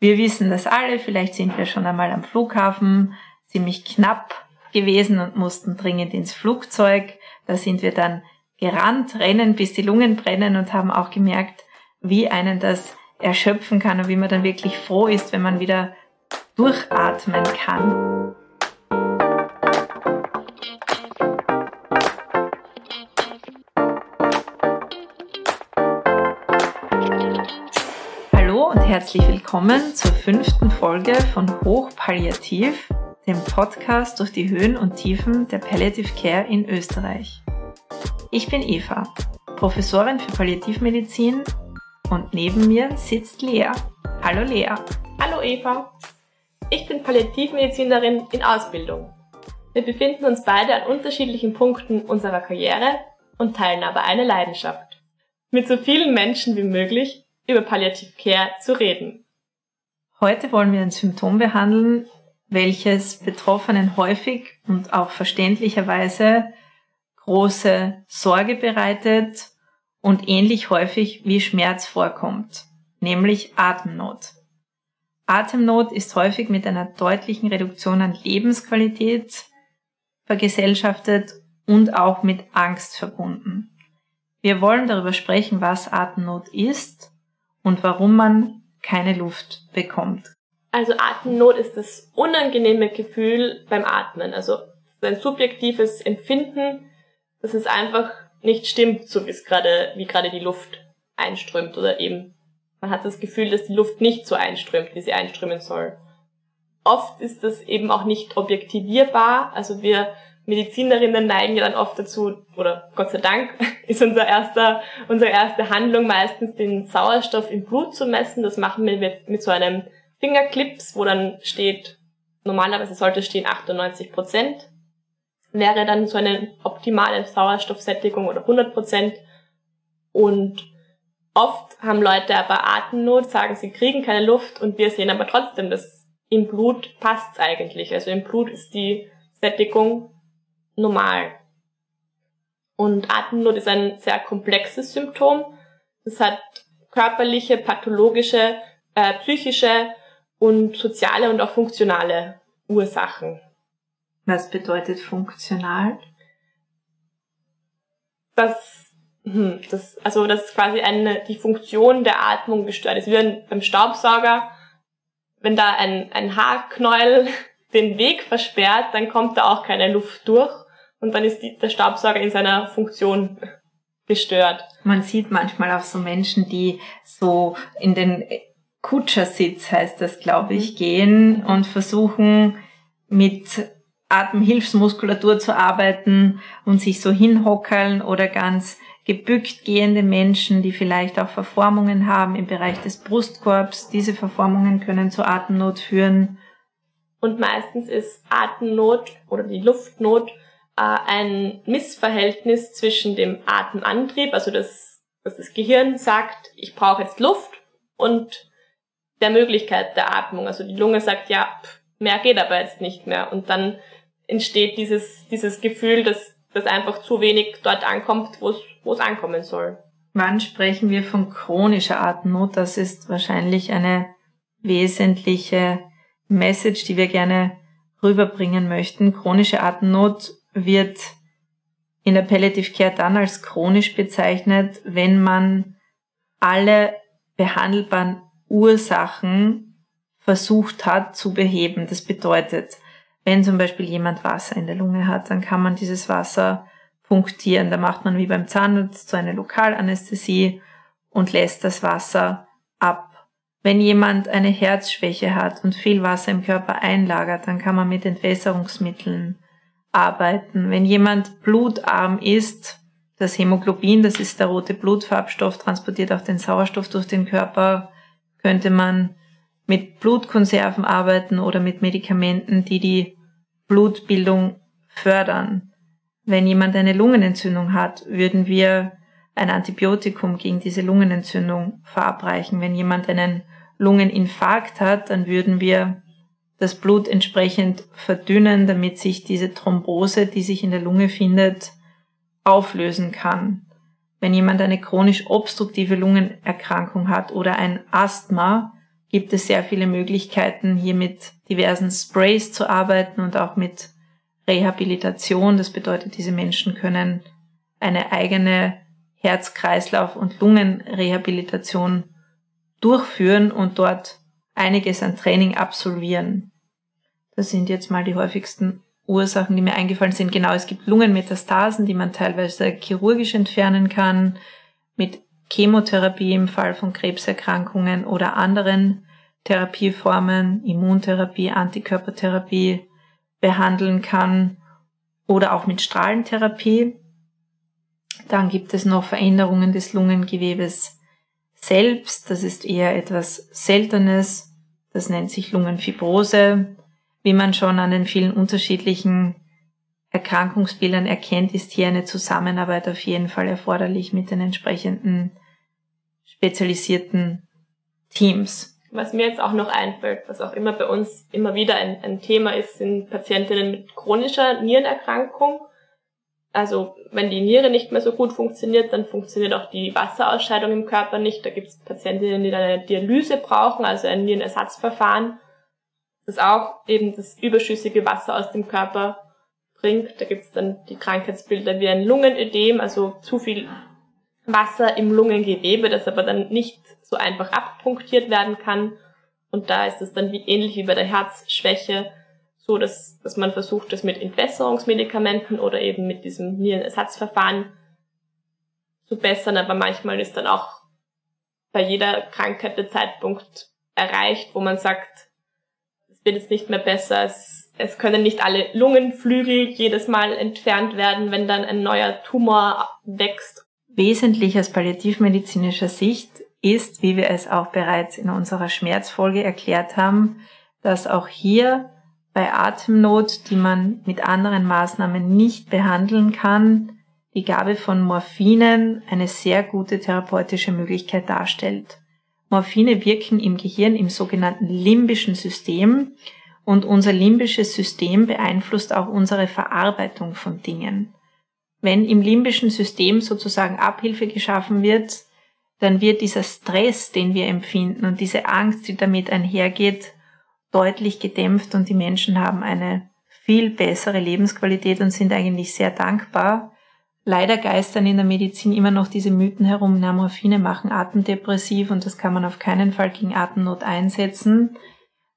Wir wissen das alle, vielleicht sind wir schon einmal am Flughafen, ziemlich knapp gewesen und mussten dringend ins Flugzeug. Da sind wir dann gerannt, rennen, bis die Lungen brennen und haben auch gemerkt, wie einen das erschöpfen kann und wie man dann wirklich froh ist, wenn man wieder durchatmen kann. Herzlich willkommen zur fünften Folge von Hochpalliativ, dem Podcast durch die Höhen und Tiefen der Palliative Care in Österreich. Ich bin Eva, Professorin für Palliativmedizin und neben mir sitzt Lea. Hallo Lea. Hallo Eva. Ich bin Palliativmedizinerin in Ausbildung. Wir befinden uns beide an unterschiedlichen Punkten unserer Karriere und teilen aber eine Leidenschaft. Mit so vielen Menschen wie möglich über Palliative Care zu reden. Heute wollen wir ein Symptom behandeln, welches Betroffenen häufig und auch verständlicherweise große Sorge bereitet und ähnlich häufig wie Schmerz vorkommt, nämlich Atemnot. Atemnot ist häufig mit einer deutlichen Reduktion an Lebensqualität vergesellschaftet und auch mit Angst verbunden. Wir wollen darüber sprechen, was Atemnot ist und warum man keine Luft bekommt. Also Atemnot ist das unangenehme Gefühl beim Atmen, also ein subjektives Empfinden, dass es einfach nicht stimmt, so wie es gerade, wie gerade die Luft einströmt oder eben man hat das Gefühl, dass die Luft nicht so einströmt, wie sie einströmen soll. Oft ist das eben auch nicht objektivierbar, also wir Medizinerinnen neigen ja dann oft dazu, oder Gott sei Dank, ist unser erster, unsere erste Handlung meistens den Sauerstoff im Blut zu messen. Das machen wir mit, mit so einem Fingerclips, wo dann steht, normalerweise sollte stehen 98 Prozent. Wäre dann so eine optimale Sauerstoffsättigung oder 100 Prozent. Und oft haben Leute aber Atemnot, sagen, sie kriegen keine Luft und wir sehen aber trotzdem, dass im Blut passt's eigentlich. Also im Blut ist die Sättigung normal. Und Atemnot ist ein sehr komplexes Symptom. Es hat körperliche, pathologische, äh, psychische und soziale und auch funktionale Ursachen. Was bedeutet funktional? Das, hm, das, also das quasi eine, die Funktion der Atmung gestört ist. Wie beim Staubsauger, wenn da ein, ein Haarknäuel den Weg versperrt, dann kommt da auch keine Luft durch und dann ist die, der Staubsauger in seiner Funktion gestört. Man sieht manchmal auch so Menschen, die so in den Kutschersitz, heißt das, glaube ich, mhm. gehen und versuchen mit Atemhilfsmuskulatur zu arbeiten und sich so hinhockeln oder ganz gebückt gehende Menschen, die vielleicht auch Verformungen haben im Bereich des Brustkorbs. Diese Verformungen können zu Atemnot führen. Und meistens ist Atemnot oder die Luftnot ein Missverhältnis zwischen dem Atemantrieb, also das, dass das Gehirn sagt, ich brauche jetzt Luft, und der Möglichkeit der Atmung. Also die Lunge sagt, ja, mehr geht aber jetzt nicht mehr. Und dann entsteht dieses, dieses Gefühl, dass, dass einfach zu wenig dort ankommt, wo es ankommen soll. Wann sprechen wir von chronischer Atemnot? Das ist wahrscheinlich eine wesentliche Message, die wir gerne rüberbringen möchten. Chronische Atemnot wird in der Palliative Care dann als chronisch bezeichnet, wenn man alle behandelbaren Ursachen versucht hat zu beheben. Das bedeutet, wenn zum Beispiel jemand Wasser in der Lunge hat, dann kann man dieses Wasser punktieren. Da macht man wie beim Zahnarzt so eine Lokalanästhesie und lässt das Wasser ab. Wenn jemand eine Herzschwäche hat und viel Wasser im Körper einlagert, dann kann man mit Entwässerungsmitteln arbeiten. Wenn jemand blutarm ist, das Hämoglobin, das ist der rote Blutfarbstoff, transportiert auch den Sauerstoff durch den Körper, könnte man mit Blutkonserven arbeiten oder mit Medikamenten, die die Blutbildung fördern. Wenn jemand eine Lungenentzündung hat, würden wir ein Antibiotikum gegen diese Lungenentzündung verabreichen. Wenn jemand einen Lungeninfarkt hat, dann würden wir das Blut entsprechend verdünnen, damit sich diese Thrombose, die sich in der Lunge findet, auflösen kann. Wenn jemand eine chronisch obstruktive Lungenerkrankung hat oder ein Asthma, gibt es sehr viele Möglichkeiten, hier mit diversen Sprays zu arbeiten und auch mit Rehabilitation. Das bedeutet, diese Menschen können eine eigene Herz-Kreislauf- und Lungenrehabilitation durchführen und dort einiges an Training absolvieren. Das sind jetzt mal die häufigsten Ursachen, die mir eingefallen sind. Genau, es gibt Lungenmetastasen, die man teilweise chirurgisch entfernen kann, mit Chemotherapie im Fall von Krebserkrankungen oder anderen Therapieformen, Immuntherapie, Antikörpertherapie behandeln kann oder auch mit Strahlentherapie. Dann gibt es noch Veränderungen des Lungengewebes selbst. Das ist eher etwas Seltenes. Das nennt sich Lungenfibrose. Wie man schon an den vielen unterschiedlichen Erkrankungsbildern erkennt, ist hier eine Zusammenarbeit auf jeden Fall erforderlich mit den entsprechenden spezialisierten Teams. Was mir jetzt auch noch einfällt, was auch immer bei uns immer wieder ein, ein Thema ist, sind Patientinnen mit chronischer Nierenerkrankung. Also wenn die Niere nicht mehr so gut funktioniert, dann funktioniert auch die Wasserausscheidung im Körper nicht. Da gibt es Patientinnen, die dann eine Dialyse brauchen, also ein Nierenersatzverfahren, das auch eben das überschüssige Wasser aus dem Körper bringt. Da gibt es dann die Krankheitsbilder wie ein Lungenödem, also zu viel Wasser im Lungengewebe, das aber dann nicht so einfach abpunktiert werden kann. Und da ist es dann wie ähnlich wie bei der Herzschwäche so, dass, dass man versucht, das mit Entwässerungsmedikamenten oder eben mit diesem Nierenersatzverfahren zu bessern. Aber manchmal ist dann auch bei jeder Krankheit der Zeitpunkt erreicht, wo man sagt, wird jetzt nicht mehr besser, es, es können nicht alle Lungenflügel jedes Mal entfernt werden, wenn dann ein neuer Tumor wächst Wesentlich aus palliativmedizinischer Sicht ist, wie wir es auch bereits in unserer Schmerzfolge erklärt haben, dass auch hier bei Atemnot, die man mit anderen Maßnahmen nicht behandeln kann, die Gabe von Morphinen eine sehr gute therapeutische Möglichkeit darstellt. Morphine wirken im Gehirn im sogenannten limbischen System und unser limbisches System beeinflusst auch unsere Verarbeitung von Dingen wenn im limbischen System sozusagen Abhilfe geschaffen wird, dann wird dieser Stress, den wir empfinden und diese Angst, die damit einhergeht, deutlich gedämpft und die Menschen haben eine viel bessere Lebensqualität und sind eigentlich sehr dankbar. Leider geistern in der Medizin immer noch diese Mythen herum, na, Morphine machen atemdepressiv und das kann man auf keinen Fall gegen Atemnot einsetzen.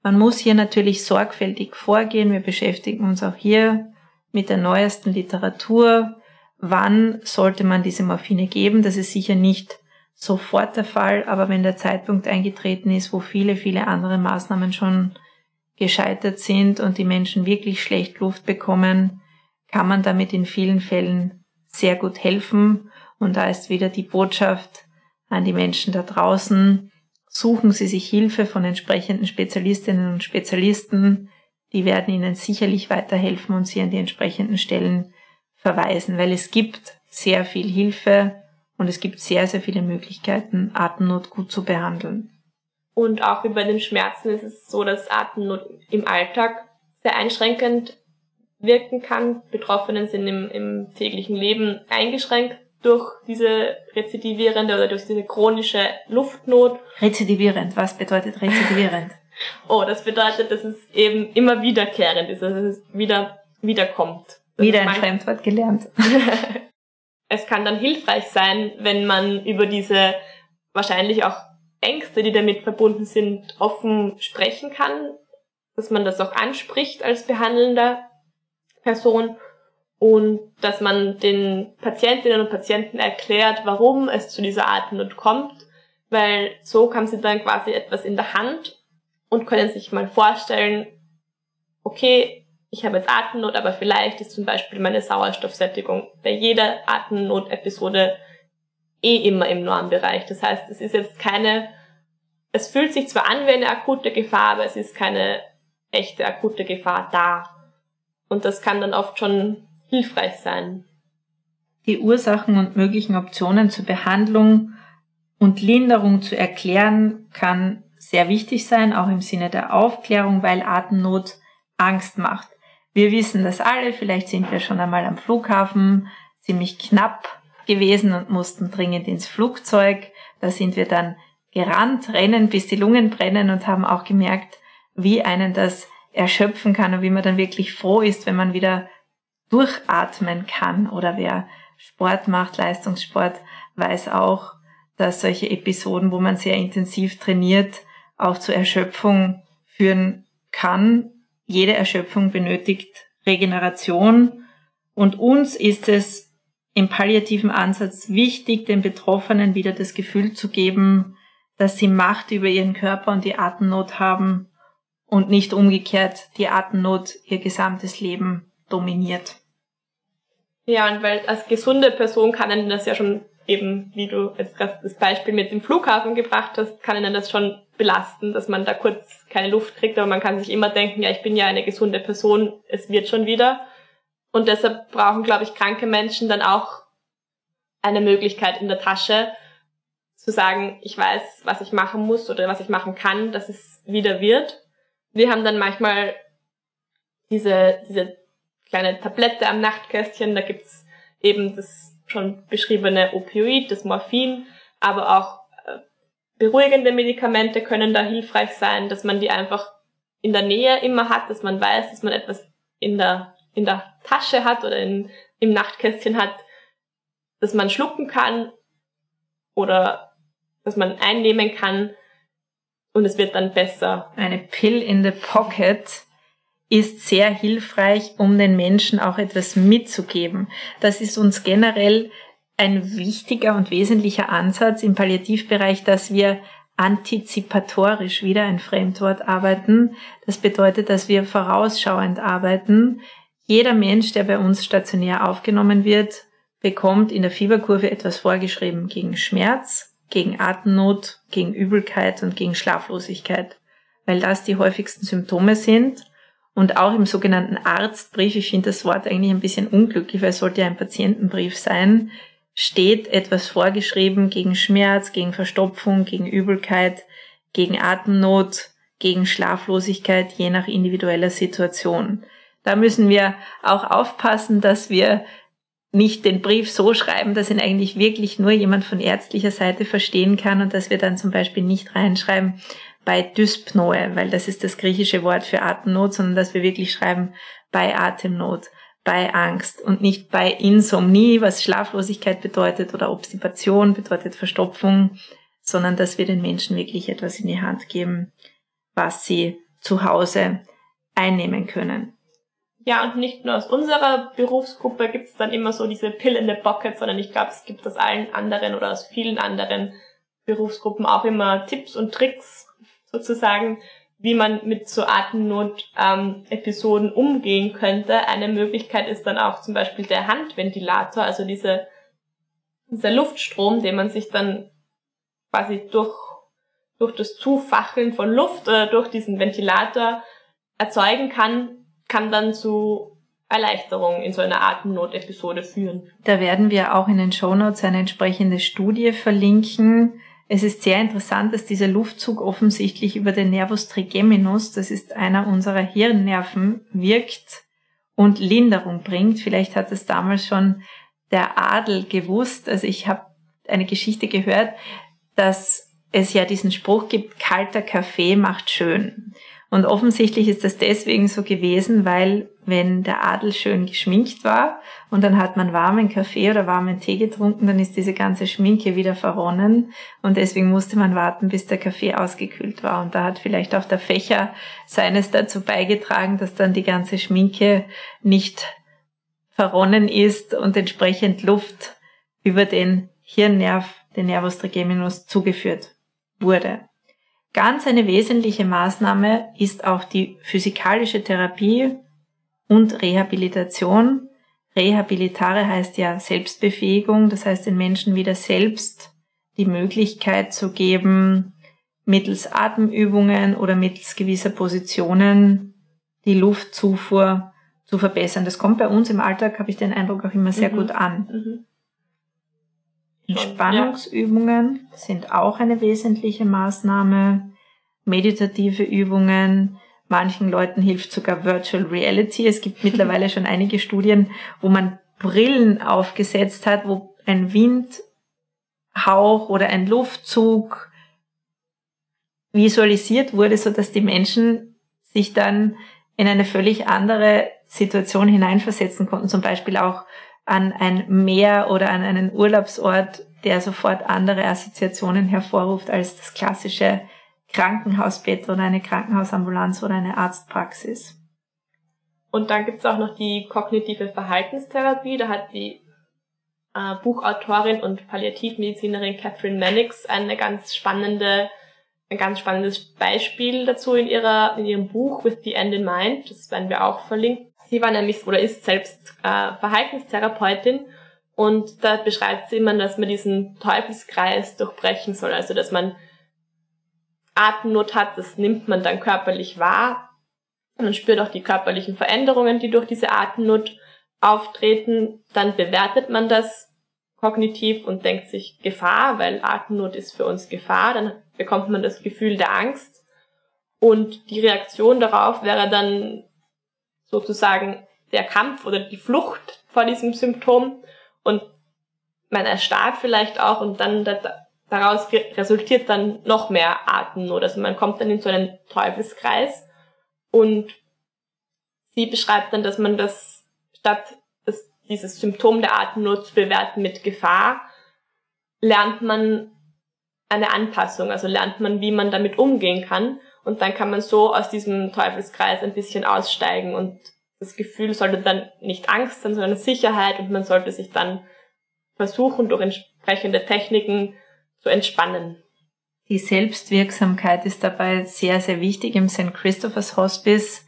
Man muss hier natürlich sorgfältig vorgehen. Wir beschäftigen uns auch hier mit der neuesten Literatur, wann sollte man diese Morphine geben. Das ist sicher nicht sofort der Fall, aber wenn der Zeitpunkt eingetreten ist, wo viele, viele andere Maßnahmen schon gescheitert sind und die Menschen wirklich schlecht Luft bekommen, kann man damit in vielen Fällen sehr gut helfen. Und da ist wieder die Botschaft an die Menschen da draußen, suchen Sie sich Hilfe von entsprechenden Spezialistinnen und Spezialisten, die werden Ihnen sicherlich weiterhelfen und Sie an die entsprechenden Stellen verweisen, weil es gibt sehr viel Hilfe und es gibt sehr, sehr viele Möglichkeiten, Atemnot gut zu behandeln. Und auch wie bei den Schmerzen ist es so, dass Atemnot im Alltag sehr einschränkend wirken kann. Betroffenen sind im, im täglichen Leben eingeschränkt durch diese rezidivierende oder durch diese chronische Luftnot. Rezidivierend, was bedeutet rezidivierend? oh, das bedeutet, dass es eben immer wiederkehrend ist, also dass es wieder wiederkommt. Wieder ein Fremdwort gelernt. es kann dann hilfreich sein, wenn man über diese wahrscheinlich auch Ängste, die damit verbunden sind, offen sprechen kann, dass man das auch anspricht als behandelnder Person und dass man den Patientinnen und Patienten erklärt, warum es zu dieser Atemnot kommt, weil so haben sie dann quasi etwas in der Hand und können sich mal vorstellen, okay, ich habe jetzt Atemnot, aber vielleicht ist zum Beispiel meine Sauerstoffsättigung bei jeder Atemnot-Episode eh immer im Normbereich. Das heißt, es ist jetzt keine, es fühlt sich zwar an wie eine akute Gefahr, aber es ist keine echte akute Gefahr da. Und das kann dann oft schon hilfreich sein. Die Ursachen und möglichen Optionen zur Behandlung und Linderung zu erklären kann sehr wichtig sein, auch im Sinne der Aufklärung, weil Atemnot Angst macht. Wir wissen das alle, vielleicht sind wir schon einmal am Flughafen ziemlich knapp gewesen und mussten dringend ins Flugzeug. Da sind wir dann gerannt, rennen, bis die Lungen brennen und haben auch gemerkt, wie einen das erschöpfen kann und wie man dann wirklich froh ist, wenn man wieder durchatmen kann. Oder wer Sport macht, Leistungssport, weiß auch, dass solche Episoden, wo man sehr intensiv trainiert, auch zur Erschöpfung führen kann. Jede Erschöpfung benötigt Regeneration und uns ist es im palliativen Ansatz wichtig, den Betroffenen wieder das Gefühl zu geben, dass sie Macht über ihren Körper und die Atemnot haben und nicht umgekehrt die Atemnot ihr gesamtes Leben dominiert. Ja, und weil als gesunde Person kann ihnen das ja schon eben, wie du jetzt das Beispiel mit dem Flughafen gebracht hast, kann ihnen das schon belasten, dass man da kurz keine Luft kriegt, aber man kann sich immer denken, ja, ich bin ja eine gesunde Person, es wird schon wieder. Und deshalb brauchen, glaube ich, kranke Menschen dann auch eine Möglichkeit in der Tasche, zu sagen, ich weiß, was ich machen muss oder was ich machen kann, dass es wieder wird wir haben dann manchmal diese, diese kleine Tablette am Nachtkästchen, da gibt's eben das schon beschriebene Opioid, das Morphin, aber auch äh, beruhigende Medikamente können da hilfreich sein, dass man die einfach in der Nähe immer hat, dass man weiß, dass man etwas in der, in der Tasche hat oder in, im Nachtkästchen hat, dass man schlucken kann oder dass man einnehmen kann, und es wird dann besser. Eine Pill in the Pocket ist sehr hilfreich, um den Menschen auch etwas mitzugeben. Das ist uns generell ein wichtiger und wesentlicher Ansatz im Palliativbereich, dass wir antizipatorisch wieder ein Fremdwort arbeiten. Das bedeutet, dass wir vorausschauend arbeiten. Jeder Mensch, der bei uns stationär aufgenommen wird, bekommt in der Fieberkurve etwas vorgeschrieben gegen Schmerz, gegen Atemnot, gegen Übelkeit und gegen Schlaflosigkeit, weil das die häufigsten Symptome sind. Und auch im sogenannten Arztbrief, ich finde das Wort eigentlich ein bisschen unglücklich, weil es sollte ja ein Patientenbrief sein, steht etwas vorgeschrieben gegen Schmerz, gegen Verstopfung, gegen Übelkeit, gegen Atemnot, gegen Schlaflosigkeit, je nach individueller Situation. Da müssen wir auch aufpassen, dass wir nicht den Brief so schreiben, dass ihn eigentlich wirklich nur jemand von ärztlicher Seite verstehen kann und dass wir dann zum Beispiel nicht reinschreiben bei Dyspnoe, weil das ist das griechische Wort für Atemnot, sondern dass wir wirklich schreiben bei Atemnot, bei Angst und nicht bei Insomnie, was Schlaflosigkeit bedeutet oder Obstipation bedeutet Verstopfung, sondern dass wir den Menschen wirklich etwas in die Hand geben, was sie zu Hause einnehmen können. Ja, und nicht nur aus unserer Berufsgruppe gibt es dann immer so diese Pill in the Pocket, sondern ich glaube, es gibt aus allen anderen oder aus vielen anderen Berufsgruppen auch immer Tipps und Tricks sozusagen, wie man mit so Atemnot-Episoden ähm, umgehen könnte. Eine Möglichkeit ist dann auch zum Beispiel der Handventilator, also diese, dieser Luftstrom, den man sich dann quasi durch, durch das Zufacheln von Luft oder durch diesen Ventilator erzeugen kann, kann dann zu Erleichterung in so einer Atemnot-Episode führen. Da werden wir auch in den Shownotes eine entsprechende Studie verlinken. Es ist sehr interessant, dass dieser Luftzug offensichtlich über den Nervus trigeminus, das ist einer unserer Hirnnerven, wirkt und Linderung bringt. Vielleicht hat es damals schon der Adel gewusst. Also ich habe eine Geschichte gehört, dass es ja diesen Spruch gibt, kalter Kaffee macht schön. Und offensichtlich ist das deswegen so gewesen, weil wenn der Adel schön geschminkt war und dann hat man warmen Kaffee oder warmen Tee getrunken, dann ist diese ganze Schminke wieder verronnen und deswegen musste man warten, bis der Kaffee ausgekühlt war. Und da hat vielleicht auch der Fächer seines dazu beigetragen, dass dann die ganze Schminke nicht verronnen ist und entsprechend Luft über den Hirnnerv, den Nervus trigeminus, zugeführt wurde. Ganz eine wesentliche Maßnahme ist auch die physikalische Therapie und Rehabilitation. Rehabilitare heißt ja Selbstbefähigung, das heißt den Menschen wieder selbst die Möglichkeit zu geben, mittels Atemübungen oder mittels gewisser Positionen die Luftzufuhr zu verbessern. Das kommt bei uns im Alltag, habe ich den Eindruck, auch immer sehr mhm. gut an. Mhm. Entspannungsübungen sind auch eine wesentliche Maßnahme. Meditative Übungen. Manchen Leuten hilft sogar Virtual Reality. Es gibt mittlerweile schon einige Studien, wo man Brillen aufgesetzt hat, wo ein Windhauch oder ein Luftzug visualisiert wurde, so dass die Menschen sich dann in eine völlig andere Situation hineinversetzen konnten, zum Beispiel auch an ein Meer oder an einen Urlaubsort, der sofort andere Assoziationen hervorruft als das klassische Krankenhausbett oder eine Krankenhausambulanz oder eine Arztpraxis. Und dann gibt's auch noch die kognitive Verhaltenstherapie. Da hat die äh, Buchautorin und Palliativmedizinerin Catherine Mannix eine ganz spannende, ein ganz spannendes Beispiel dazu in ihrer, in ihrem Buch With the End in Mind. Das werden wir auch verlinken. Sie war nämlich oder ist selbst äh, Verhaltenstherapeutin und da beschreibt sie immer, dass man diesen Teufelskreis durchbrechen soll. Also, dass man Atemnot hat, das nimmt man dann körperlich wahr. Man spürt auch die körperlichen Veränderungen, die durch diese Atemnot auftreten. Dann bewertet man das kognitiv und denkt sich Gefahr, weil Atemnot ist für uns Gefahr. Dann bekommt man das Gefühl der Angst. Und die Reaktion darauf wäre dann sozusagen der Kampf oder die Flucht vor diesem Symptom. Und man erstarrt vielleicht auch und dann daraus resultiert dann noch mehr Atemnot. Also man kommt dann in so einen Teufelskreis und sie beschreibt dann, dass man das statt das, dieses Symptom der Atemnot zu bewerten mit Gefahr, lernt man eine Anpassung, also lernt man, wie man damit umgehen kann und dann kann man so aus diesem Teufelskreis ein bisschen aussteigen und das Gefühl sollte dann nicht Angst sein, sondern Sicherheit und man sollte sich dann versuchen, durch entsprechende Techniken zu entspannen. Die Selbstwirksamkeit ist dabei sehr, sehr wichtig im St. Christopher's Hospice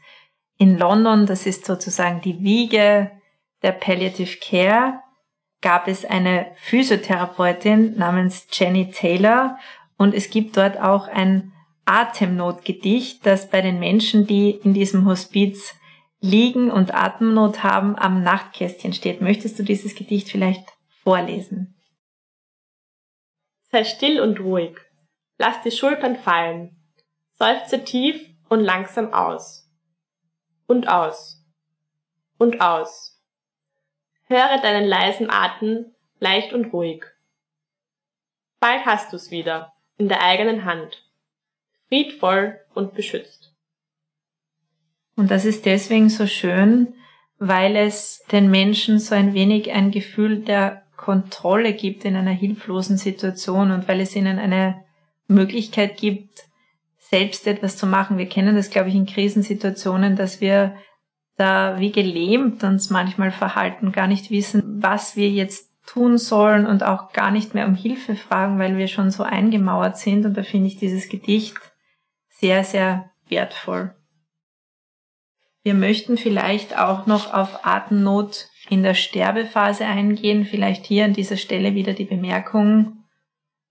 in London. Das ist sozusagen die Wiege der Palliative Care. Gab es eine Physiotherapeutin namens Jenny Taylor und es gibt dort auch ein Atemnotgedicht, das bei den Menschen, die in diesem Hospiz liegen und Atemnot haben, am Nachtkästchen steht. Möchtest du dieses Gedicht vielleicht vorlesen? Sei still und ruhig. Lass die Schultern fallen. Seufze tief und langsam aus. Und aus. Und aus. Höre deinen leisen Atem leicht und ruhig. Bald hast du's wieder in der eigenen Hand. Friedvoll und beschützt. Und das ist deswegen so schön, weil es den Menschen so ein wenig ein Gefühl der Kontrolle gibt in einer hilflosen Situation und weil es ihnen eine Möglichkeit gibt, selbst etwas zu machen. Wir kennen das, glaube ich, in Krisensituationen, dass wir da wie gelähmt uns manchmal verhalten, gar nicht wissen, was wir jetzt tun sollen und auch gar nicht mehr um Hilfe fragen, weil wir schon so eingemauert sind. Und da finde ich dieses Gedicht sehr, sehr wertvoll. Wir möchten vielleicht auch noch auf Atemnot in der Sterbephase eingehen. Vielleicht hier an dieser Stelle wieder die Bemerkung,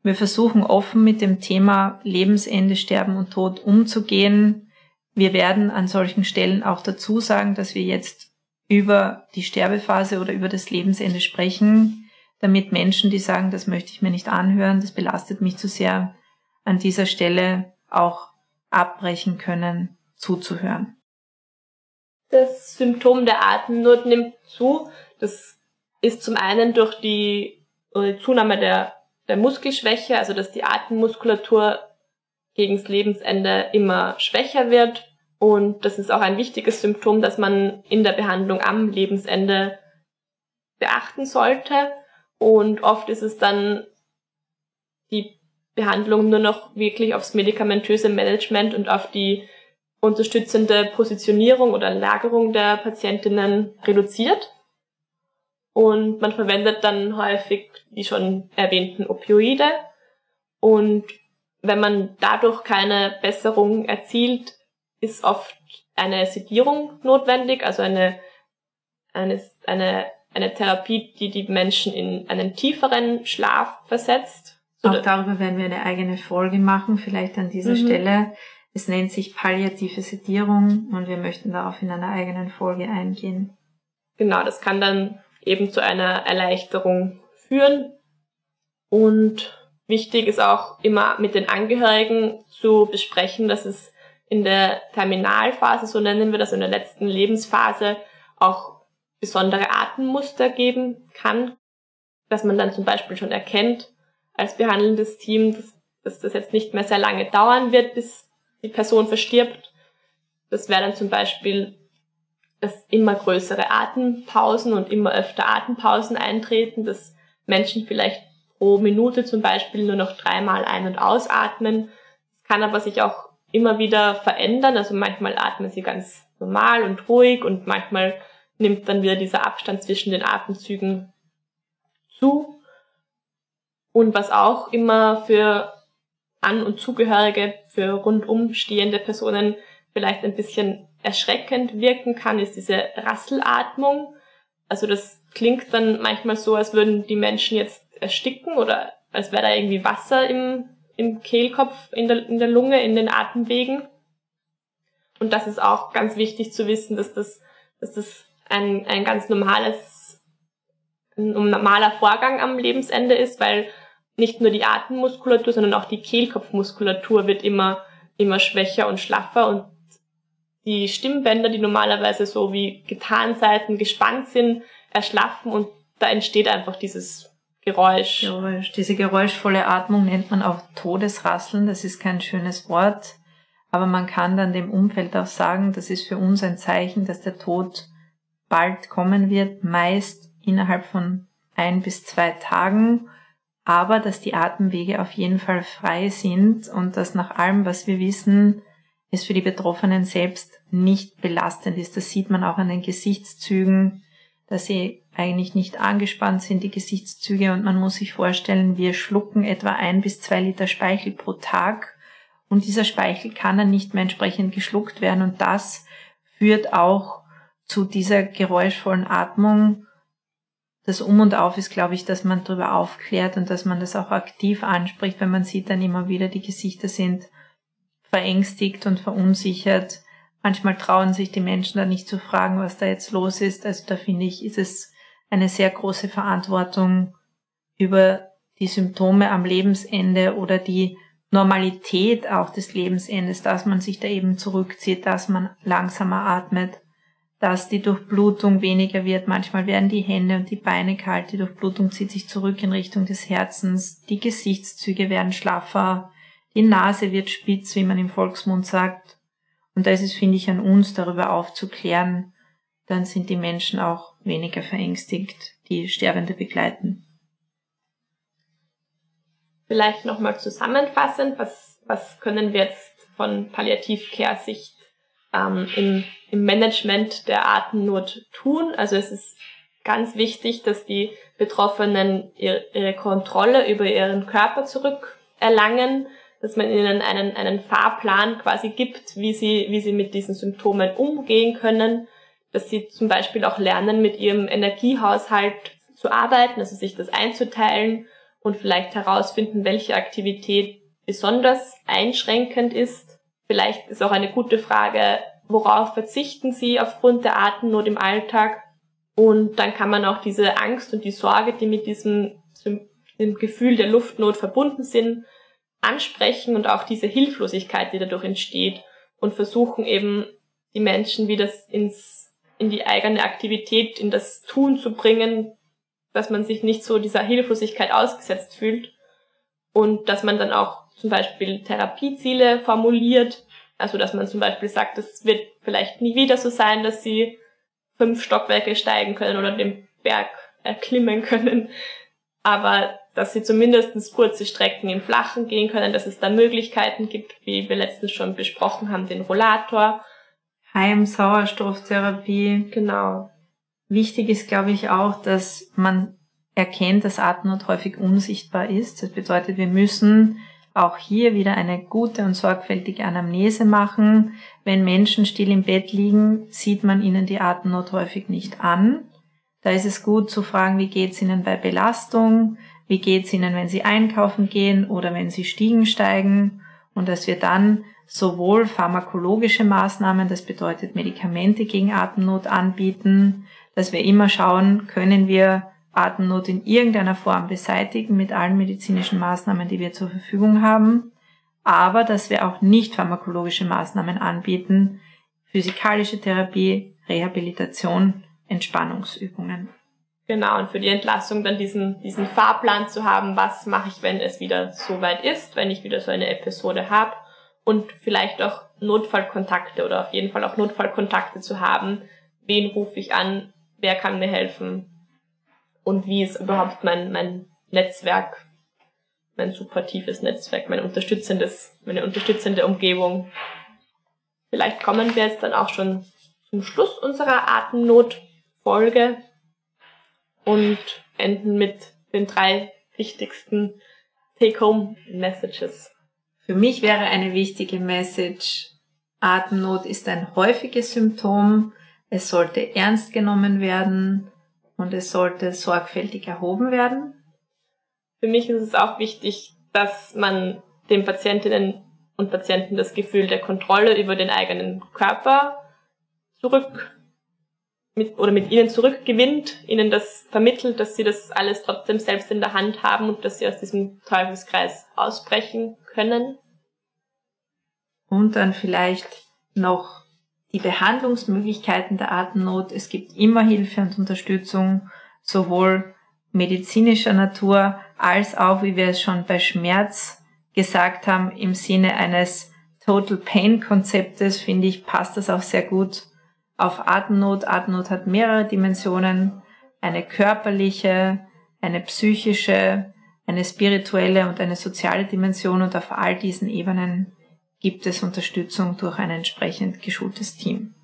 wir versuchen offen mit dem Thema Lebensende, Sterben und Tod umzugehen. Wir werden an solchen Stellen auch dazu sagen, dass wir jetzt über die Sterbephase oder über das Lebensende sprechen, damit Menschen, die sagen, das möchte ich mir nicht anhören, das belastet mich zu sehr, an dieser Stelle auch abbrechen können, zuzuhören. Das Symptom der Atemnot nimmt zu. Das ist zum einen durch die, Zunahme der, der Muskelschwäche, also dass die Atemmuskulatur gegen das Lebensende immer schwächer wird. Und das ist auch ein wichtiges Symptom, das man in der Behandlung am Lebensende beachten sollte. Und oft ist es dann die Behandlung nur noch wirklich aufs medikamentöse Management und auf die unterstützende Positionierung oder Lagerung der Patientinnen reduziert. Und man verwendet dann häufig die schon erwähnten Opioide. Und wenn man dadurch keine Besserung erzielt, ist oft eine Sedierung notwendig, also eine, eine, eine, eine Therapie, die die Menschen in einen tieferen Schlaf versetzt. Auch darüber werden wir eine eigene Folge machen, vielleicht an dieser mhm. Stelle. Es nennt sich palliative Sedierung und wir möchten darauf in einer eigenen Folge eingehen. Genau, das kann dann eben zu einer Erleichterung führen. Und wichtig ist auch immer mit den Angehörigen zu besprechen, dass es in der Terminalphase, so nennen wir das, in der letzten Lebensphase auch besondere Atemmuster geben kann, dass man dann zum Beispiel schon erkennt als behandelndes Team, dass dass das jetzt nicht mehr sehr lange dauern wird, bis die Person verstirbt. Das wäre dann zum Beispiel, dass immer größere Atempausen und immer öfter Atempausen eintreten, dass Menschen vielleicht pro Minute zum Beispiel nur noch dreimal ein- und ausatmen. Das kann aber sich auch immer wieder verändern. Also manchmal atmen sie ganz normal und ruhig und manchmal nimmt dann wieder dieser Abstand zwischen den Atemzügen zu. Und was auch immer für An- und Zugehörige, für rundum stehende Personen vielleicht ein bisschen erschreckend wirken kann, ist diese Rasselatmung. Also das klingt dann manchmal so, als würden die Menschen jetzt ersticken oder als wäre da irgendwie Wasser im, im Kehlkopf, in der, in der Lunge, in den Atemwegen. Und das ist auch ganz wichtig zu wissen, dass das, dass das ein, ein ganz normales, ein normaler Vorgang am Lebensende ist, weil nicht nur die Atemmuskulatur, sondern auch die Kehlkopfmuskulatur wird immer, immer schwächer und schlaffer und die Stimmbänder, die normalerweise so wie Getanseiten gespannt sind, erschlaffen und da entsteht einfach dieses Geräusch. Geräusch. Diese geräuschvolle Atmung nennt man auch Todesrasseln. Das ist kein schönes Wort, aber man kann dann dem Umfeld auch sagen, das ist für uns ein Zeichen, dass der Tod bald kommen wird, meist innerhalb von ein bis zwei Tagen, aber dass die Atemwege auf jeden Fall frei sind und dass nach allem, was wir wissen, es für die Betroffenen selbst nicht belastend ist. Das sieht man auch an den Gesichtszügen, dass sie eigentlich nicht angespannt sind, die Gesichtszüge, und man muss sich vorstellen, wir schlucken etwa ein bis zwei Liter Speichel pro Tag und dieser Speichel kann dann nicht mehr entsprechend geschluckt werden und das führt auch zu dieser geräuschvollen Atmung. Das Um und Auf ist, glaube ich, dass man darüber aufklärt und dass man das auch aktiv anspricht, wenn man sieht dann immer wieder, die Gesichter sind verängstigt und verunsichert. Manchmal trauen sich die Menschen da nicht zu fragen, was da jetzt los ist. Also da finde ich, ist es eine sehr große Verantwortung über die Symptome am Lebensende oder die Normalität auch des Lebensendes, dass man sich da eben zurückzieht, dass man langsamer atmet, dass die Durchblutung weniger wird. Manchmal werden die Hände und die Beine kalt, die Durchblutung zieht sich zurück in Richtung des Herzens, die Gesichtszüge werden schlaffer, die Nase wird spitz, wie man im Volksmund sagt. Und da ist es, finde ich, an uns, darüber aufzuklären, dann sind die Menschen auch weniger verängstigt, die Sterbende begleiten. Vielleicht nochmal zusammenfassend, was, was können wir jetzt von Palliativcare-Sicht ähm, im, im Management der Atemnot tun? Also es ist ganz wichtig, dass die Betroffenen ihre, ihre Kontrolle über ihren Körper zurückerlangen, dass man ihnen einen, einen Fahrplan quasi gibt, wie sie, wie sie mit diesen Symptomen umgehen können, dass sie zum Beispiel auch lernen, mit ihrem Energiehaushalt zu arbeiten, also sich das einzuteilen und vielleicht herausfinden, welche Aktivität besonders einschränkend ist. Vielleicht ist auch eine gute Frage, worauf verzichten Sie aufgrund der Atemnot im Alltag? Und dann kann man auch diese Angst und die Sorge, die mit diesem dem Gefühl der Luftnot verbunden sind, ansprechen und auch diese Hilflosigkeit, die dadurch entsteht und versuchen eben die Menschen wieder ins, in die eigene Aktivität, in das Tun zu bringen, dass man sich nicht so dieser Hilflosigkeit ausgesetzt fühlt und dass man dann auch zum Beispiel Therapieziele formuliert, also dass man zum Beispiel sagt, es wird vielleicht nie wieder so sein, dass sie fünf Stockwerke steigen können oder den Berg erklimmen können, aber dass sie zumindest kurze Strecken im Flachen gehen können, dass es da Möglichkeiten gibt, wie wir letztens schon besprochen haben, den Rollator. Heimsauerstofftherapie. Genau. Wichtig ist, glaube ich, auch, dass man erkennt, dass Atemnot häufig unsichtbar ist. Das bedeutet, wir müssen auch hier wieder eine gute und sorgfältige Anamnese machen. Wenn Menschen still im Bett liegen, sieht man ihnen die Atemnot häufig nicht an. Da ist es gut zu fragen, wie geht's ihnen bei Belastung? wie geht's ihnen, wenn sie einkaufen gehen oder wenn sie Stiegen steigen und dass wir dann sowohl pharmakologische Maßnahmen, das bedeutet Medikamente gegen Atemnot anbieten, dass wir immer schauen, können wir Atemnot in irgendeiner Form beseitigen mit allen medizinischen Maßnahmen, die wir zur Verfügung haben, aber dass wir auch nicht pharmakologische Maßnahmen anbieten, physikalische Therapie, Rehabilitation, Entspannungsübungen. Genau, und für die Entlassung dann diesen, diesen Fahrplan zu haben, was mache ich, wenn es wieder so weit ist, wenn ich wieder so eine Episode habe und vielleicht auch Notfallkontakte oder auf jeden Fall auch Notfallkontakte zu haben. Wen rufe ich an? Wer kann mir helfen? Und wie ist überhaupt mein, mein Netzwerk, mein supportives Netzwerk, mein unterstützendes, meine unterstützende Umgebung? Vielleicht kommen wir jetzt dann auch schon zum Schluss unserer Atemnotfolge und enden mit den drei wichtigsten Take-Home-Messages. Für mich wäre eine wichtige Message, Atemnot ist ein häufiges Symptom, es sollte ernst genommen werden und es sollte sorgfältig erhoben werden. Für mich ist es auch wichtig, dass man den Patientinnen und Patienten das Gefühl der Kontrolle über den eigenen Körper zurück mit, oder mit ihnen zurückgewinnt, ihnen das vermittelt, dass sie das alles trotzdem selbst in der Hand haben und dass sie aus diesem Teufelskreis ausbrechen können. Und dann vielleicht noch die Behandlungsmöglichkeiten der Atemnot. Es gibt immer Hilfe und Unterstützung, sowohl medizinischer Natur als auch, wie wir es schon bei Schmerz gesagt haben, im Sinne eines Total Pain Konzeptes, finde ich, passt das auch sehr gut auf Atemnot. Atemnot hat mehrere Dimensionen, eine körperliche, eine psychische, eine spirituelle und eine soziale Dimension und auf all diesen Ebenen gibt es Unterstützung durch ein entsprechend geschultes Team.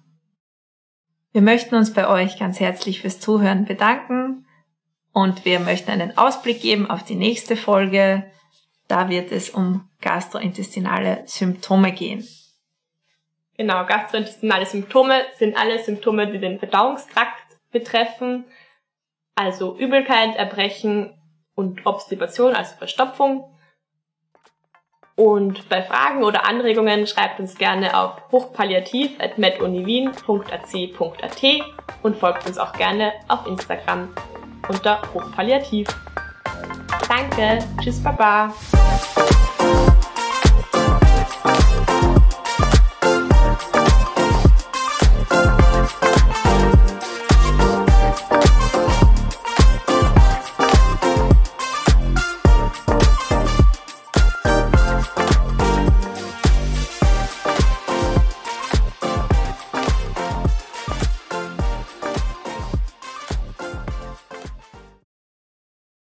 Wir möchten uns bei euch ganz herzlich fürs Zuhören bedanken und wir möchten einen Ausblick geben auf die nächste Folge. Da wird es um gastrointestinale Symptome gehen. Genau, gastrointestinale Symptome sind alle Symptome, die den Verdauungstrakt betreffen, also Übelkeit, Erbrechen und Obstipation, also Verstopfung. Und bei Fragen oder Anregungen schreibt uns gerne auf hochpalliativ.meduniwien.ac.at und folgt uns auch gerne auf Instagram unter hochpalliativ. Danke, tschüss, baba.